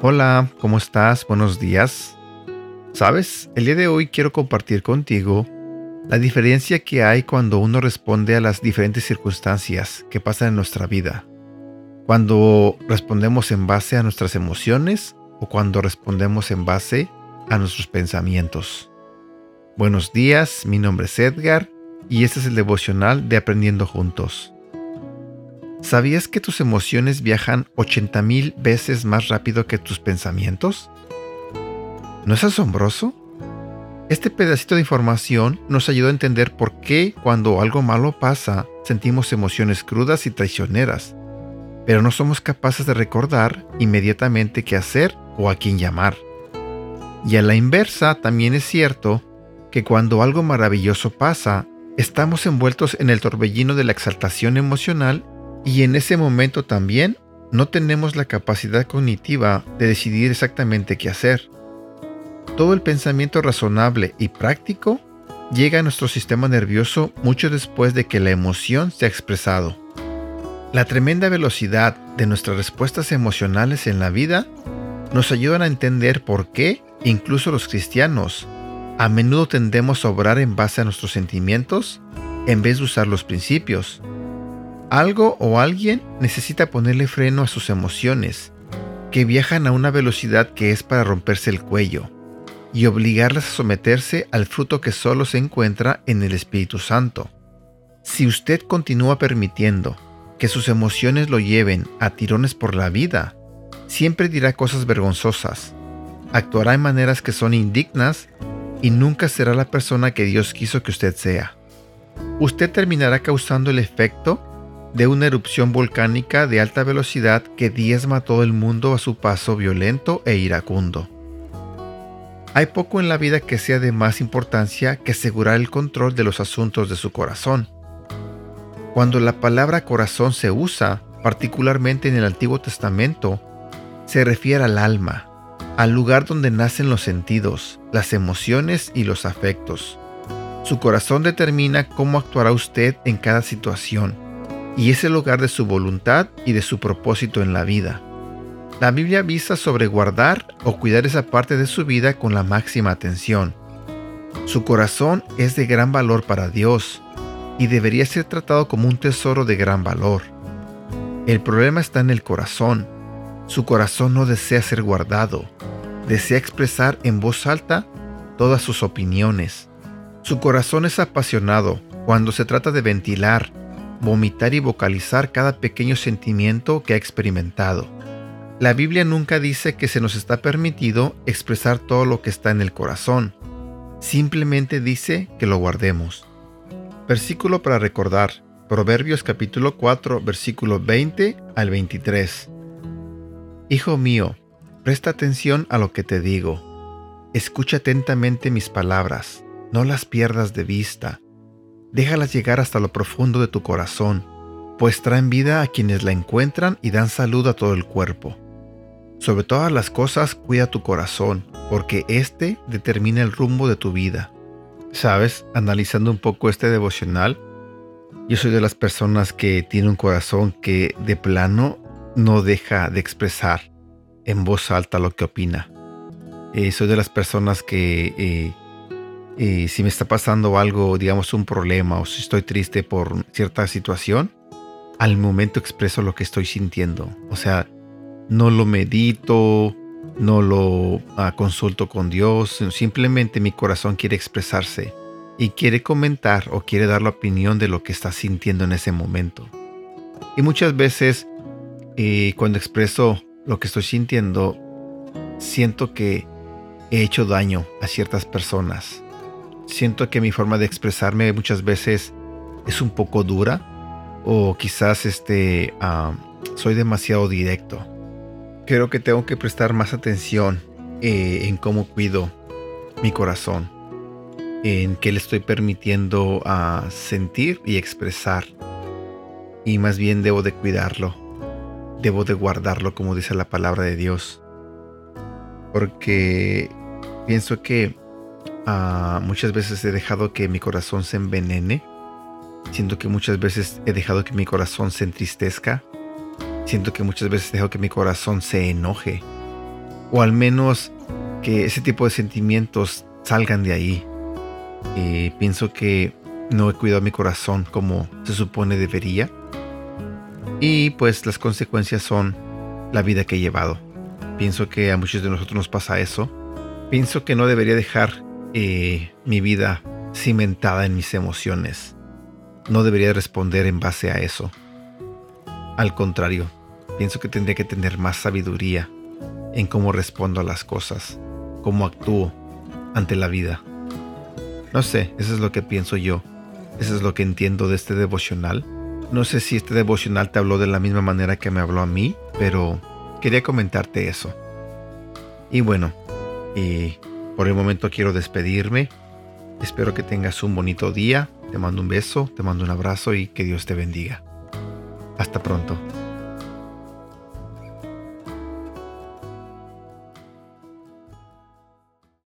Hola, ¿cómo estás? Buenos días. Sabes, el día de hoy quiero compartir contigo la diferencia que hay cuando uno responde a las diferentes circunstancias que pasan en nuestra vida. Cuando respondemos en base a nuestras emociones o cuando respondemos en base a nuestros pensamientos. Buenos días, mi nombre es Edgar y este es el devocional de Aprendiendo Juntos. ¿Sabías que tus emociones viajan 80.000 veces más rápido que tus pensamientos? ¿No es asombroso? Este pedacito de información nos ayuda a entender por qué cuando algo malo pasa sentimos emociones crudas y traicioneras, pero no somos capaces de recordar inmediatamente qué hacer o a quién llamar. Y a la inversa también es cierto que cuando algo maravilloso pasa, estamos envueltos en el torbellino de la exaltación emocional y en ese momento también no tenemos la capacidad cognitiva de decidir exactamente qué hacer. Todo el pensamiento razonable y práctico llega a nuestro sistema nervioso mucho después de que la emoción se ha expresado. La tremenda velocidad de nuestras respuestas emocionales en la vida nos ayudan a entender por qué, incluso los cristianos, a menudo tendemos a obrar en base a nuestros sentimientos en vez de usar los principios. Algo o alguien necesita ponerle freno a sus emociones, que viajan a una velocidad que es para romperse el cuello, y obligarlas a someterse al fruto que solo se encuentra en el Espíritu Santo. Si usted continúa permitiendo que sus emociones lo lleven a tirones por la vida, siempre dirá cosas vergonzosas, actuará en maneras que son indignas y nunca será la persona que Dios quiso que usted sea. Usted terminará causando el efecto de una erupción volcánica de alta velocidad que diezma todo el mundo a su paso violento e iracundo. Hay poco en la vida que sea de más importancia que asegurar el control de los asuntos de su corazón. Cuando la palabra corazón se usa, particularmente en el Antiguo Testamento, se refiere al alma, al lugar donde nacen los sentidos, las emociones y los afectos. Su corazón determina cómo actuará usted en cada situación y es el lugar de su voluntad y de su propósito en la vida. La Biblia avisa sobre guardar o cuidar esa parte de su vida con la máxima atención. Su corazón es de gran valor para Dios y debería ser tratado como un tesoro de gran valor. El problema está en el corazón. Su corazón no desea ser guardado, desea expresar en voz alta todas sus opiniones. Su corazón es apasionado cuando se trata de ventilar vomitar y vocalizar cada pequeño sentimiento que ha experimentado. La Biblia nunca dice que se nos está permitido expresar todo lo que está en el corazón. Simplemente dice que lo guardemos. Versículo para recordar. Proverbios capítulo 4, versículo 20 al 23. Hijo mío, presta atención a lo que te digo. Escucha atentamente mis palabras, no las pierdas de vista déjalas llegar hasta lo profundo de tu corazón, pues traen vida a quienes la encuentran y dan salud a todo el cuerpo. Sobre todas las cosas, cuida tu corazón, porque éste determina el rumbo de tu vida. Sabes, analizando un poco este devocional, yo soy de las personas que tiene un corazón que de plano no deja de expresar en voz alta lo que opina. Eh, soy de las personas que eh, y si me está pasando algo, digamos un problema o si estoy triste por cierta situación, al momento expreso lo que estoy sintiendo. O sea, no lo medito, no lo ah, consulto con Dios, simplemente mi corazón quiere expresarse y quiere comentar o quiere dar la opinión de lo que está sintiendo en ese momento. Y muchas veces eh, cuando expreso lo que estoy sintiendo, siento que he hecho daño a ciertas personas siento que mi forma de expresarme muchas veces es un poco dura o quizás este, soy demasiado directo. Creo que tengo que prestar más atención eh, en cómo cuido mi corazón, en qué le estoy permitiendo a sentir y expresar. Y más bien debo de cuidarlo, debo de guardarlo como dice la palabra de Dios. Porque pienso que Ah, muchas veces he dejado que mi corazón se envenene. Siento que muchas veces he dejado que mi corazón se entristezca. Siento que muchas veces he dejado que mi corazón se enoje. o al menos que ese tipo de sentimientos salgan de ahí. Pienso que no he cuidado mi corazón como se supone debería. Y pues las consecuencias son la vida que he llevado. Pienso que a muchos de nosotros nos pasa eso. Pienso que no debería dejar eh, mi vida cimentada en mis emociones. No debería responder en base a eso. Al contrario, pienso que tendría que tener más sabiduría en cómo respondo a las cosas, cómo actúo ante la vida. No sé, eso es lo que pienso yo. Eso es lo que entiendo de este devocional. No sé si este devocional te habló de la misma manera que me habló a mí, pero quería comentarte eso. Y bueno, y por el momento quiero despedirme. Espero que tengas un bonito día. Te mando un beso, te mando un abrazo y que Dios te bendiga. Hasta pronto.